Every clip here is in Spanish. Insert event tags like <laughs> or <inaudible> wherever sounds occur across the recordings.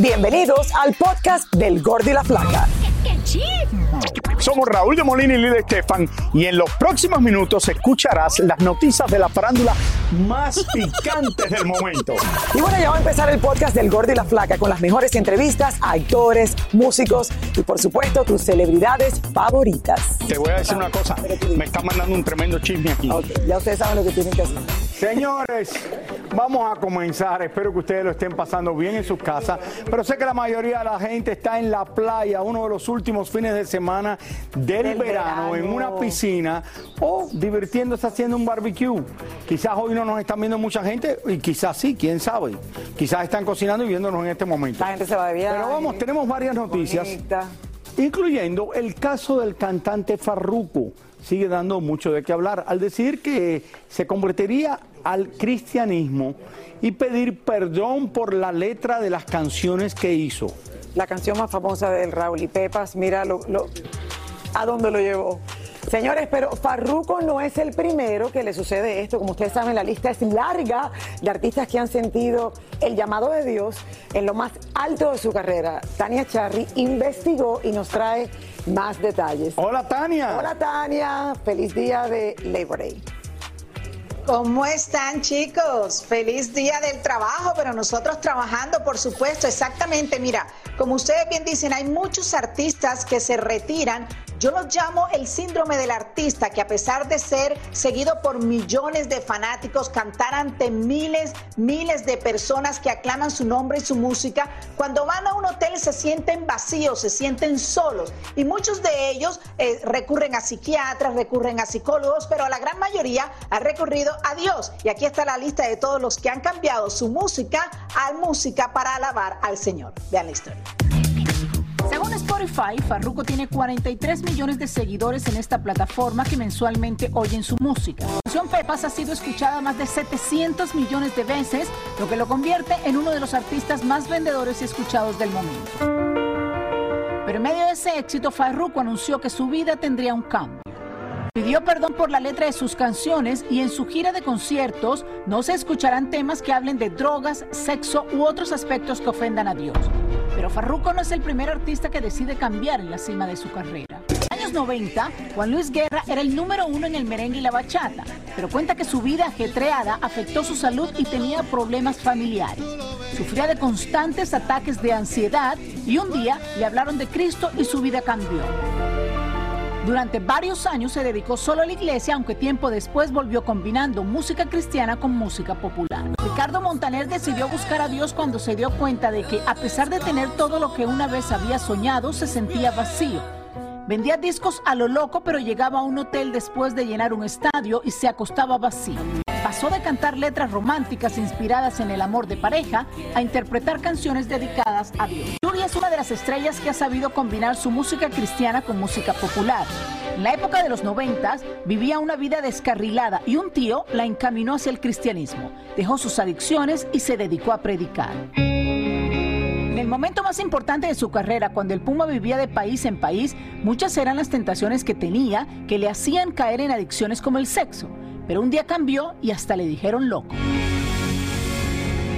Bienvenidos al podcast del Gordi la Flaca. Somos Raúl de Molina y Lidia Estefan y en los próximos minutos escucharás las noticias de la farándula más <laughs> picantes del momento. Y bueno, ya va a empezar el podcast del Gordi y la Flaca con las mejores entrevistas a actores, músicos y por supuesto tus celebridades favoritas. Te voy a decir una cosa, me está mandando un tremendo chisme aquí. Ok, ya ustedes saben lo que tienen que hacer. Señores, vamos a comenzar. Espero que ustedes lo estén pasando bien en sus casas. Pero sé que la mayoría de la gente está en la playa, uno de los últimos fines de semana del, Del verano, en una piscina o divirtiéndose haciendo un barbecue. Quizás hoy no nos están viendo mucha gente y quizás sí, quién sabe. Quizás están cocinando y viéndonos en este momento. La gente se va de viaje. Pero vamos, tenemos varias noticias Bonita. incluyendo el caso del cantante Farruko. Sigue dando mucho de qué hablar al decir que se convertiría al cristianismo y pedir perdón por la letra de las canciones que hizo. La canción más famosa del Raúl y Pepas, mira lo, lo- a dónde lo llevó. Señores, pero Farruko no es el primero que le sucede esto. Como ustedes saben, la lista es larga de artistas que han sentido el llamado de Dios en lo más alto de su carrera. Tania Charry investigó y nos trae más detalles. Hola Tania. Hola Tania, feliz día de Labor Day. ¿Cómo están chicos? Feliz día del trabajo, pero nosotros trabajando, por supuesto, exactamente. Mira, como ustedes bien dicen, hay muchos artistas que se retiran. Yo los llamo el síndrome del artista, que a pesar de ser seguido por millones de fanáticos, cantar ante miles, miles de personas que aclaman su nombre y su música, cuando van a un hotel se sienten vacíos, se sienten solos. Y muchos de ellos eh, recurren a psiquiatras, recurren a psicólogos, pero la gran mayoría ha recurrido a Dios. Y aquí está la lista de todos los que han cambiado su música a música para alabar al Señor. Vean la historia. Spotify, Farruko tiene 43 millones de seguidores en esta plataforma que mensualmente oyen su música. La canción Pepas ha sido escuchada más de 700 millones de veces, lo que lo convierte en uno de los artistas más vendedores y escuchados del momento. Pero en medio de ese éxito, Farruko anunció que su vida tendría un cambio. Pidió perdón por la letra de sus canciones y en su gira de conciertos no se escucharán temas que hablen de drogas, sexo u otros aspectos que ofendan a Dios. Pero Farruko no es el primer artista que decide cambiar en la cima de su carrera. En los años 90, Juan Luis Guerra era el número uno en el merengue y la bachata, pero cuenta que su vida ajetreada afectó su salud y tenía problemas familiares. Sufría de constantes ataques de ansiedad y un día le hablaron de Cristo y su vida cambió. Durante varios años se dedicó solo a la iglesia, aunque tiempo después volvió combinando música cristiana con música popular. Ricardo Montaner decidió buscar a Dios cuando se dio cuenta de que, a pesar de tener todo lo que una vez había soñado, se sentía vacío. Vendía discos a lo loco, pero llegaba a un hotel después de llenar un estadio y se acostaba vacío. Pasó de cantar letras románticas inspiradas en el amor de pareja a interpretar canciones dedicadas a Dios. Yuri es una de las estrellas que ha sabido combinar su música cristiana con música popular. En la época de los noventas vivía una vida descarrilada y un tío la encaminó hacia el cristianismo. Dejó sus adicciones y se dedicó a predicar. En el momento más importante de su carrera, cuando el Puma vivía de país en país, muchas eran las tentaciones que tenía que le hacían caer en adicciones como el sexo. Pero un día cambió y hasta le dijeron loco.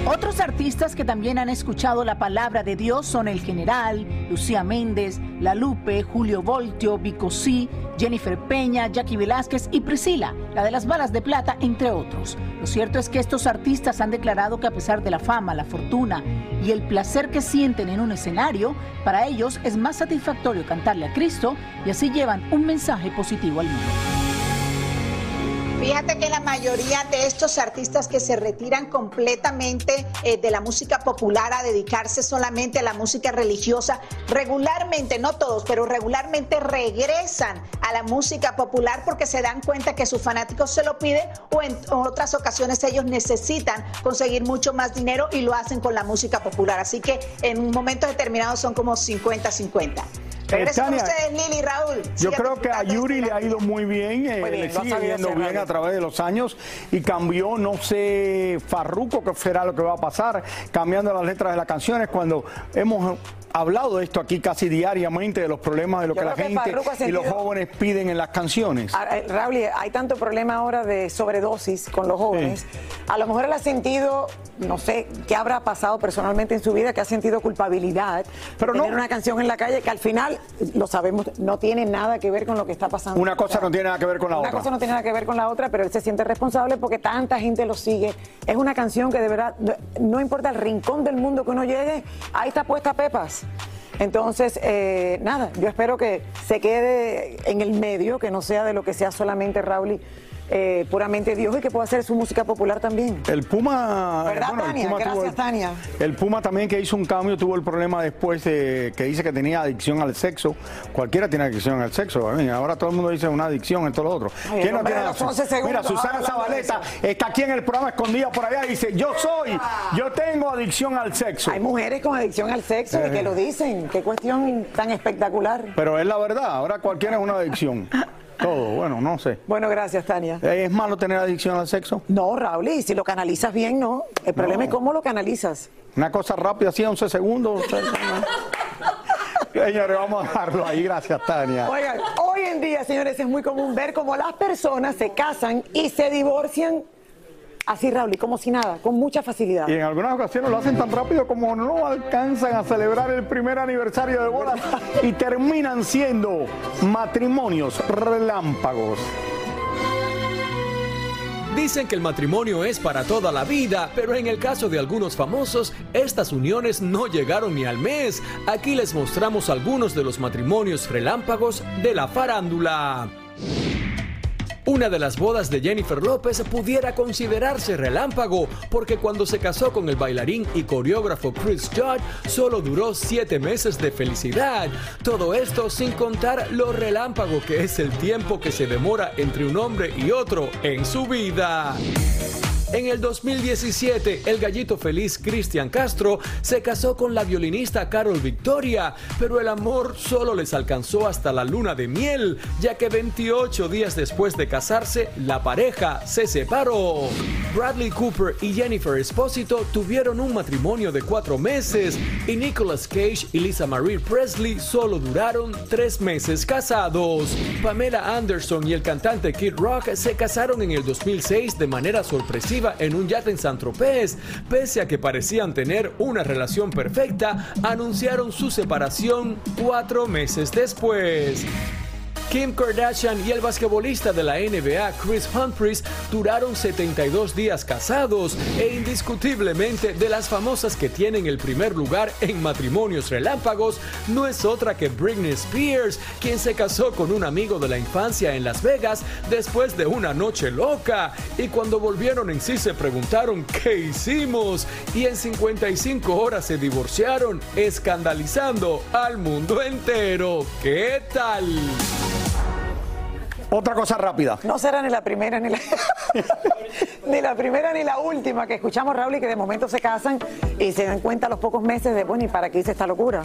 Otros artistas que también han escuchado la palabra de Dios son El General, Lucía Méndez, La Lupe, Julio Voltio, Vico C, Jennifer Peña, Jackie Velázquez y Priscila, la de las balas de plata, entre otros. Lo cierto es que estos artistas han declarado que a pesar de la fama, la fortuna y el placer que sienten en un escenario, para ellos es más satisfactorio cantarle a Cristo y así llevan un mensaje positivo al mundo. Fíjate que la mayoría de estos artistas que se retiran completamente eh, de la música popular a dedicarse solamente a la música religiosa, regularmente, no todos, pero regularmente regresan a la música popular porque se dan cuenta que sus fanáticos se lo piden o en otras ocasiones ellos necesitan conseguir mucho más dinero y lo hacen con la música popular. Así que en momentos determinados son como 50-50. Regreso con ustedes, Lili Raúl. Yo creo que a Yuri este le ha ido muy bien, eh, Muy bien, le sigue yendo bien a través de los años y cambió, no sé, Farruco, que será lo que va a pasar, cambiando las letras de las canciones cuando hemos hablado de esto aquí casi diariamente, de los problemas de lo Yo que la que gente y los jóvenes piden en las canciones. Ah, eh, Raúl, hay tanto problema ahora de sobredosis con los jóvenes. A lo mejor él ha sentido, no sé, qué habrá pasado personalmente en su vida, que ha sentido culpabilidad. Pero tener no- una canción en la calle que al final, lo sabemos, no tiene nada que ver con lo que está pasando. Una cosa no tiene nada que ver con la una otra. cosa no tiene nada que ver con la otra, pero él se siente responsable porque tanta gente lo sigue. Es una canción que de verdad, no importa el rincón del mundo que uno llegue, ahí está puesta Pepas. Entonces, eh, nada, yo espero que se quede en el medio, que no sea de lo que sea solamente Raúl, eh, puramente Dios y que pueda hacer su música popular también. El Puma. ¿Verdad, bueno, el Tania? Puma Gracias, el- Tania. El Puma también que hizo un cambio tuvo el problema después de que dice que tenía adicción al sexo. Cualquiera tiene adicción al sexo. Ahora todo el mundo dice una adicción, esto lo otro. Ay, ¿Quién no tiene adicción? 11 segundos, Mira, Susana Zabaleta está aquí en el programa escondida por allá y dice: Yo soy, yo tengo adicción al sexo. Hay mujeres con adicción al sexo y que lo dicen. Qué cuestión tan espectacular. Pero es la verdad, ahora cualquiera es una adicción. <laughs> Todo, bueno, no sé. Bueno, gracias, Tania. ¿Es malo tener adicción al sexo? No, Raúl, y si lo canalizas bien, no. El problema es cómo lo canalizas. Una cosa rápida, así, 11 segundos. <laughs> Señores, vamos a dejarlo ahí. Gracias, Tania. Oigan, hoy en día, señores, es muy común ver cómo las personas se casan y se divorcian así, Raúl, y como si nada, con mucha facilidad. Y en algunas ocasiones lo hacen tan rápido como no alcanzan a celebrar el primer aniversario de bodas y terminan siendo matrimonios relámpagos. Dicen que el matrimonio es para toda la vida, pero en el caso de algunos famosos, estas uniones no llegaron ni al mes. Aquí les mostramos algunos de los matrimonios relámpagos de la farándula. Una de las bodas de Jennifer López pudiera considerarse relámpago, porque cuando se casó con el bailarín y coreógrafo Chris Judd, solo duró siete meses de felicidad. Todo esto sin contar lo relámpago que es el tiempo que se demora entre un hombre y otro en su vida. En el 2017, el gallito feliz Cristian Castro se casó con la violinista Carol Victoria, pero el amor solo les alcanzó hasta la luna de miel, ya que 28 días después de casarse, la pareja se separó. Bradley Cooper y Jennifer Espósito tuvieron un matrimonio de cuatro meses y Nicolas Cage y Lisa Marie Presley solo duraron tres meses casados. Pamela Anderson y el cantante Kid Rock se casaron en el 2006 de manera sorpresiva en un yate en San Tropez. Pese a que parecían tener una relación perfecta, anunciaron su separación cuatro meses después. Kim Kardashian y el basquetbolista de la NBA Chris Humphries duraron 72 días casados e indiscutiblemente de las famosas que tienen el primer lugar en matrimonios relámpagos no es otra que Britney Spears, quien se casó con un amigo de la infancia en Las Vegas después de una noche loca y cuando volvieron en sí se preguntaron ¿qué hicimos? y en 55 horas se divorciaron escandalizando al mundo entero. ¿Qué tal? Otra cosa rápida. No será ni la primera ni la, <laughs> ni la primera ni la última que escuchamos, Raúl, y que de momento se casan y se dan cuenta a los pocos meses de, bueno, ¿y para qué hice esta locura?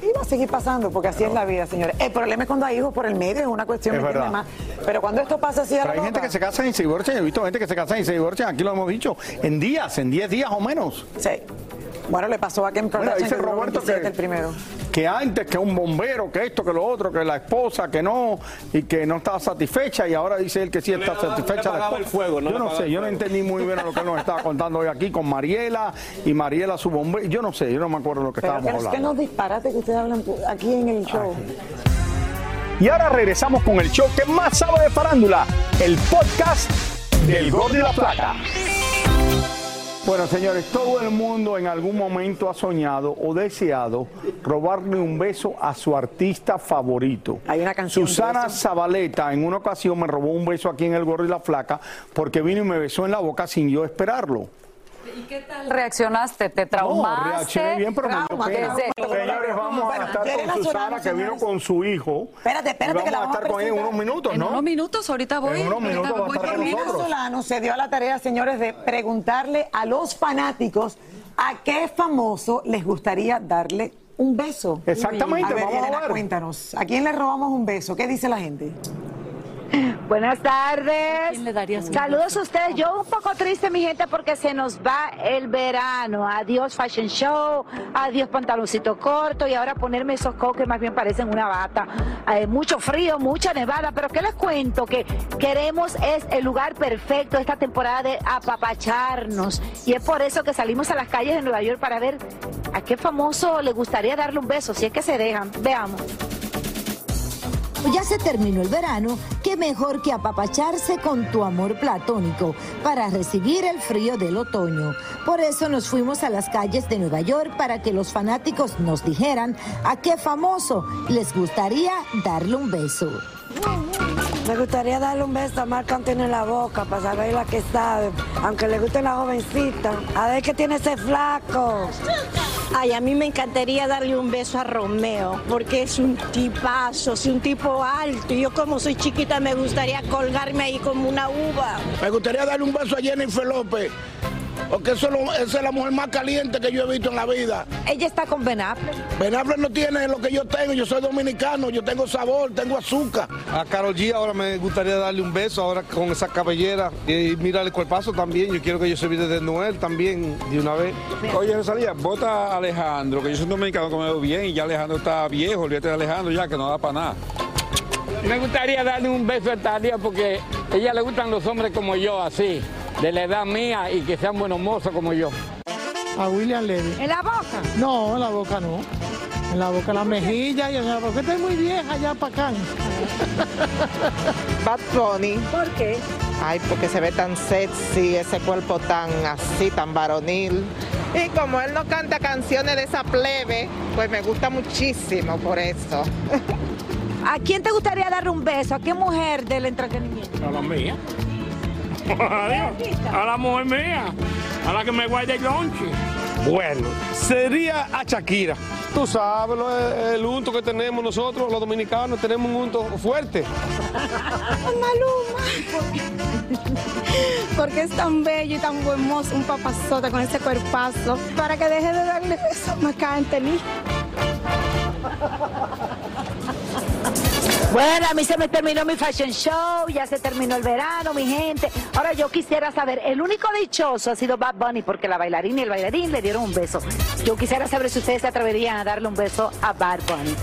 Y va a seguir pasando, porque así es la vida, señores. El problema es cuando hay hijos por el medio, es una cuestión Es ¿me entiende, verdad. más. Pero cuando esto pasa así a Pero la hay gente que se casa y se divorcia. He visto gente que se casa y se divorcia. Aquí lo hemos dicho. En días, en 10 días o menos. Sí. Bueno, le pasó a Kim Kardashian dice que duró Roberto 27 que, el primero. que antes que un bombero, que esto, que lo otro, que la esposa, que no, y que no estaba satisfecha, y ahora dice él que sí está satisfecha. la esposa. el fuego, no yo no sé, yo no entendí muy bien lo que él nos estaba contando hoy aquí con Mariela, y Mariela su bombero. Yo no sé, yo no me acuerdo lo que Pero estábamos que, que hablando. no disparate que ustedes hablan aquí en el show. Y ahora regresamos con el show que más sabe de farándula, el podcast del Gol de la Plata. Bueno, señores, todo el mundo en algún momento ha soñado o deseado robarle un beso a su artista favorito. Hay una canción Susana. Zabaleta en una ocasión me robó un beso aquí en el Gordo y la Flaca porque vino y me besó en la boca sin yo esperarlo. ¿Y qué tal reaccionaste? ¿Te No, traumaste? reaccioné bien, pero me dio Trauma, pena. trauma. Señores, vamos a estar con Susana, que vino con su hijo. Espérate, espérate, que la vamos a a estar con ella en unos minutos, En ¿no? unos minutos, ahorita voy. En unos minutos va a voy estar con nosotros. Solano se dio a la tarea, señores, de preguntarle a los fanáticos a qué famoso les gustaría darle un beso. Exactamente, a ver, vamos a Yelena, ver. cuéntanos, ¿a quién le robamos un beso? ¿Qué dice la gente? Buenas tardes. quién le darías un Saludos a ustedes. Yo un poco triste, mi gente, porque se nos va el verano. Adiós Fashion Show, adiós pantaloncito corto y ahora ponerme esos cocos que más bien parecen una bata. Eh, mucho frío, mucha nevada, pero ¿qué les cuento? Que queremos es el lugar perfecto esta temporada de apapacharnos. Y es por eso que salimos a las calles de Nueva York para ver a qué famoso le gustaría darle un beso, si es que se dejan. Veamos. Ya se terminó el verano, qué mejor que apapacharse con tu amor platónico para recibir el frío del otoño. Por eso nos fuimos a las calles de Nueva York para que los fanáticos nos dijeran a qué famoso les gustaría darle un beso. Me gustaría darle un beso a Marc Anthony en la boca para saber la que sabe, aunque le guste la jovencita. A ver qué tiene ese flaco. Ay, a mí me encantaría darle un beso a Romeo, porque es un tipazo, es un tipo alto. Y yo como soy chiquita me gustaría colgarme ahí como una uva. Me gustaría darle un beso a Jennifer López, porque eso lo- esa es la mujer más caliente que yo he visto en la vida. Ella está con Ben Affleck. Ben Affleck no tiene lo que yo tengo, yo soy dominicano, yo tengo sabor, tengo azúcar. A Carol G ahora me gustaría darle un beso ahora con esa cabellera y mírale el cuerpazo también. Yo quiero que yo se vire de Noel también de una vez. Oye, Rosalía, vota a Alejandro, que yo soy un dominicano que me veo bien y ya Alejandro está viejo, olvídate de Alejandro ya, que no da para nada. Me gustaría darle un beso a Talía porque a ella le gustan los hombres como yo, así, de la edad mía y que sean buenos mozos como yo. A William Levy. ¿En la boca? No, en la boca no. En la boca, la mejilla y en la boca. Esta es muy vieja ya para acá. <laughs> Bad Bunny. ¿Por qué? Ay, porque se ve tan sexy, ese cuerpo tan así, tan varonil. Y como él no canta canciones de esa plebe, pues me gusta muchísimo por eso. <laughs> ¿A quién te gustaría darle un beso? ¿A qué mujer del entretenimiento? A la mía. A la mujer mía. A la que me guarde el lonche. Bueno, sería a Shakira. Tú sabes, lo- el unto que tenemos nosotros, los dominicanos, tenemos un unto fuerte. <laughs> Maluma. Porque es tan bello y tan buen mozo, un papazota con ese cuerpazo. Para que deje de darle besos a Marc Anthony. Bueno, a mí se me terminó mi fashion show, ya se terminó el verano, mi gente. Ahora yo quisiera saber, el único dichoso ha sido Bad Bunny porque la bailarina y el bailarín le dieron un beso. Yo quisiera saber si ustedes se atreverían a darle un beso a Bad Bunny.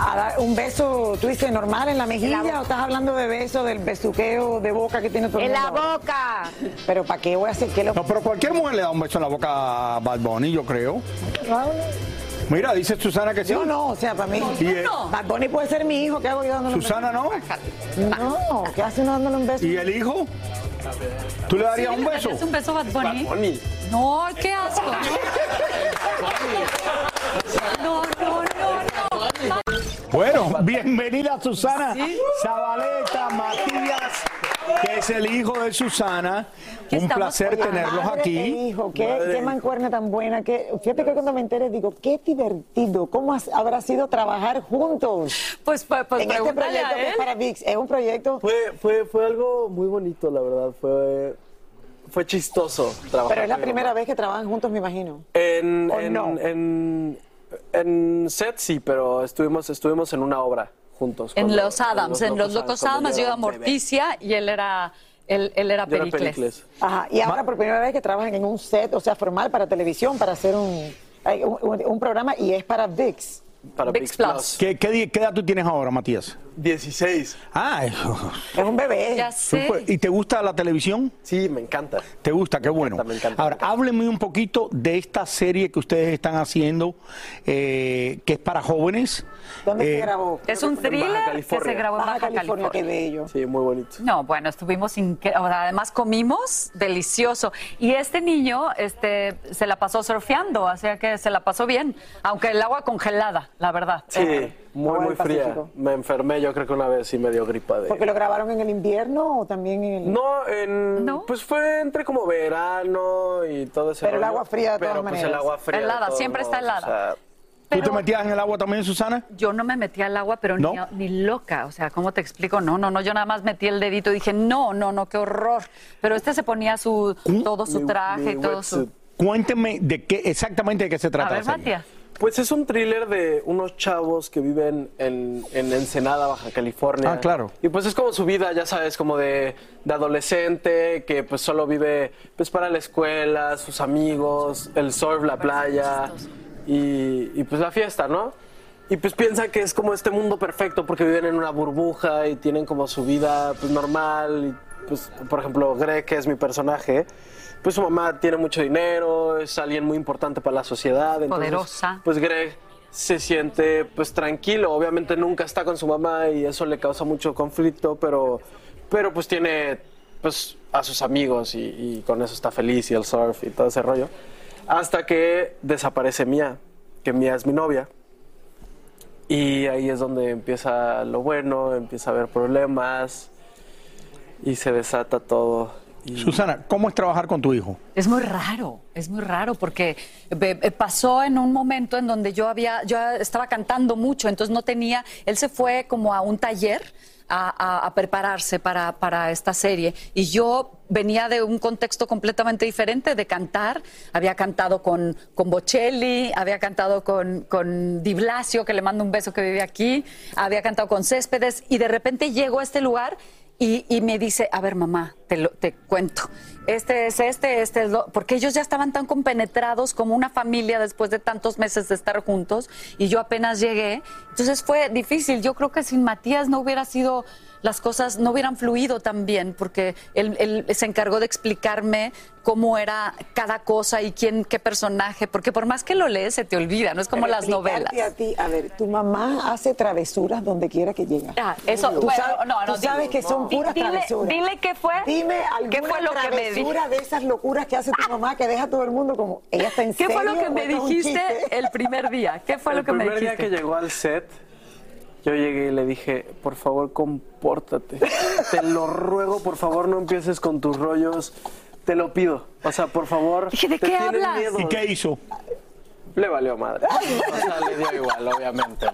A dar un beso, tú dices, normal en la mejilla o estás hablando de beso, del besuqueo de boca que tiene todo el En la boca. Pero ¿para qué voy a hacer? ¿Qué lo... No, pero cualquier mujer le da un beso en la boca a Bad Bunny, yo creo. Mira, dice Susana que sí. Yo no, o sea, para mí. Y, eh, Bad Bunny puede ser mi hijo, ¿qué hago yo dándole un Susana no. beso? No, ¿qué hace uno dándole un beso? ¿Y el hijo? ¿Tú le darías un beso? ¿Es un beso a Bad Bunny? No, qué asco. No, no, no, no. Bueno, bienvenida Susana Zabaleta Matías, que es el hijo de Susana. Un placer tenerlos madre aquí. e hijo, qué, qué mancuerna tan buena. Que, fíjate que cuando me enteré digo, qué divertido. ¿Cómo has- habrá sido trabajar juntos? Pues, pues, pues en este proyecto a que es para VIX. Es un proyecto. Fue, fue, fue algo muy bonito, la verdad. Fue, fue chistoso trabajar. Pero es la primera mamá. vez que trabajan juntos, me imagino. En, ¿O en, no? en, en set sí, pero estuvimos, estuvimos en una obra juntos. En cuando- Los Adams, en Los Locos Adams, yo era Morticia y él era, él, él era Pericles. Ajá, y ahora por primera vez que trabajan en un set, o sea, formal para televisión, para hacer un, un- un programa y es para VIX. Para VIX Plus. ¿Qué, qué di- qué edad tú tienes ahora, Matías? 16. Ah, <laughs> Es un bebé. Ya sé. ¿y te gusta la televisión? Sí, me encanta. ¿Te gusta? Qué bueno. me encanta, Ahora, hábleme un poquito de esta serie que ustedes están haciendo, eh, que es para jóvenes. ¿Dónde se Eh, grabó? Es un thriller que California. se grabó en Baja Baja California, California. qué bello. Sí, muy bonito. No, bueno, estuvimos además comimos delicioso. Y este niño este, se la pasó surfeando, o sea que se la pasó bien, aunque el agua congelada, la verdad. Sí, Eh, muy, muy fría. Pacífico. Me enfermé yo creo que una vez y me dio gripa de... ¿Porque lo grabaron en el invierno o también en el...? No, en, pues fue entre como verano y todo ese Pero el agua fría de Pero, todas pues, maneras. el agua fría Helada, siempre está modos, o helada. sea, ¿Tú te metías en el agua también, Susana? Yo no me metí al agua, pero ¿No? ni, ni loca. O sea, ¿cómo te explico? No, no, no. Yo nada más metí el dedito y dije, no, no, no, qué horror. Pero este se ponía su todo su traje mi y todo su. Cuénteme de qué exactamente de qué se A trata ver, la serie. Matías. Pues es un thriller de unos chavos que viven en, en Ensenada, Baja California. Ah, claro. Y pues es como su vida, ya sabes, como de, de adolescente, que pues solo vive pues para la escuela, sus amigos, el surf, la playa y, y, pues la fiesta, ¿no? Y pues piensa que es como este mundo perfecto porque viven en una burbuja y tienen como su vida pues normal. Y, pues, por ejemplo, Greg, que es mi personaje, pues su mamá tiene mucho dinero, es alguien muy importante para la sociedad. entonces, Poderosa. Pues Greg se siente pues tranquilo, obviamente nunca está con su mamá y eso le causa mucho conflicto, pero, pero pues tiene pues a sus amigos y, y con eso está feliz y el surf y todo ese rollo. Hasta que desaparece Mía, que Mía es mi novia. Y ahí es donde empieza lo bueno, empieza a haber problemas y se desata todo. Y- Susana, ¿cómo es trabajar con tu hijo? Es muy raro, es muy raro porque eh, eh, pasó en un momento en donde yo había, yo estaba cantando mucho, entonces no tenía, él se fue como a un taller a, a- a prepararse para, para esta serie y yo venía de un contexto completamente diferente de cantar, había cantado con, con Bocelli, había cantado con, con Di Blasio, que le mando un beso que vive aquí, había cantado con Céspedes y de repente llego a este lugar y, y me dice, a ver mamá, te, lo- te cuento, este es este, este es lo... Porque ellos ya estaban tan compenetrados como una familia después de tantos meses de estar juntos y yo apenas llegué. Entonces fue difícil. Yo creo que sin Matías no hubiera sido, las cosas no hubieran fluido tan bien porque él, él se encargó de explicarme cómo era cada cosa y quién, qué personaje, porque por más que lo lees se te olvida, no es como Pero las novelas. a ti, a ver, tu mamá hace travesuras donde quiera que llega. Ah, eso, Tú bueno, sabes, no, no, tú sabes que son puras Dile- travesuras. dile qué fue, Dime alguna qué fue lo que me de esas locuras que hace tu mamá que deja a todo el mundo como, ella está en ¿Qué fue lo serio que me dijiste chiste? el primer día? ¿Qué fue el lo que me primer dijiste? día que llegó al set, yo llegué y le dije, por favor, compórtate. Te lo ruego, por favor, no empieces con tus rollos. Te lo pido. O sea, por favor. Dije, ¿de te qué hablas? miedo. ¿Y qué hizo? Le valió madre. O sea, le dio igual, obviamente.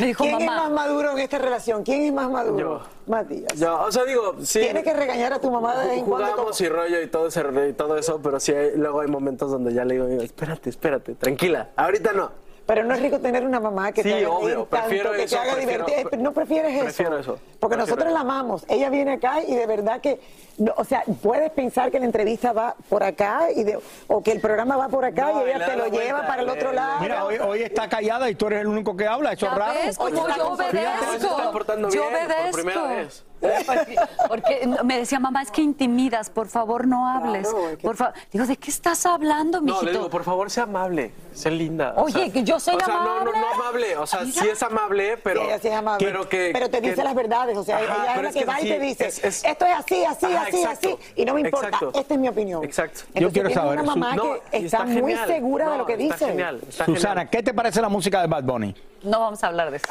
Me dijo, ¿Quién es mamá. más maduro en esta relación? ¿Quién es más maduro? Yo. Matías. Yo, o sea, digo, sí. Tienes que regañar a tu mamá de vez en cuando. como- Jugamos y rollo y todo, ese, y todo eso, pero sí hay- luego hay momentos donde ya le digo, digo, espérate, espérate, tranquila, ahorita no. Pero no es rico tener una mamá que Sí, te haga obvio, tanto, prefiero que eso, te haga prefiero- divertir. Eh, No prefieres eso. Prefiero eso. Porque prefiero nosotros la amamos. Ella viene acá y de verdad que, no, o sea, puedes pensar que la entrevista va por acá y de- o que el programa va por acá No, y ella te lo lleva para el otro le- lado. Mira, hoy, hoy está callada y tú eres el único que habla, eso es raro. ves yo obedezco. Yo obedezco. Porque, porque me decía, mamá, es que intimidas, por favor no hables. Claro, es que- Por favor. Digo, ¿de qué estás hablando, No, mijito? le digo, por favor, sea amable, sea linda. o Oye, sea, que yo soy o sea, no, no, amable. no amable, o sea, sí es amable, pero... Sí, sí es amable. Pero, que, Pero te dice que- las verdades, o sea, Ajá, ella es la que, va y te dice, es- es- esto es así, así, Ajá, así, exacto, así, y no me importa, exacto. esta es mi opinión. Exacto. Entonces, Yo quiero saber, una Su- mamá No, que y está, muy genial. segura de No, lo que está dice. genial, está Susana, genial. ¿qué te parece la música de Bad Bunny? No vamos a hablar de eso.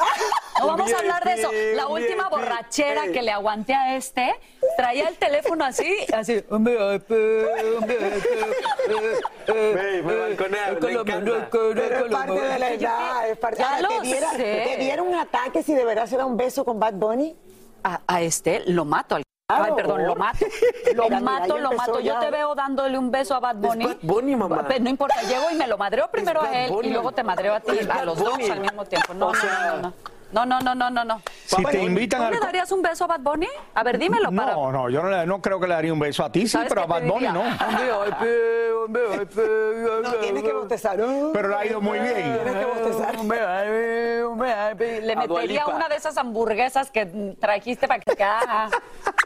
No vamos a hablar de eso. La última borrachera que le aguanté a este, traía el teléfono así, así. Es parte de la edad, es parte Ahora, lo ¿te, diera. ¿Te diera un ataque si de verdad se da un beso con Bad Bunny? A, a este lo mato. Al... Claro. Ay, perdón, lo mato. Lo Mira, mato, ya lo mato. Yo te veo dándole un beso a Bad Bunny. Bad Bunny, mamá. Pero no importa, llego y me lo madreo primero a él Bunny. y luego te madreo a ti, Es a Bad los dos al mismo tiempo. No, O no, sea- no, no, no. No, no, no, no, no, no. Si te invitan ¿Tú al... le darías un beso a Bad Bunny? A ver, dímelo para... No, no, yo no, le- no creo que le daría un beso a ti, sí, ¿Sabes pero a Bad Bunny no. No, tienes que bostezar. Pero le ha ido muy bien. Tienes que bostezar. Le metería una de esas hamburguesas que trajiste para que... <laughs>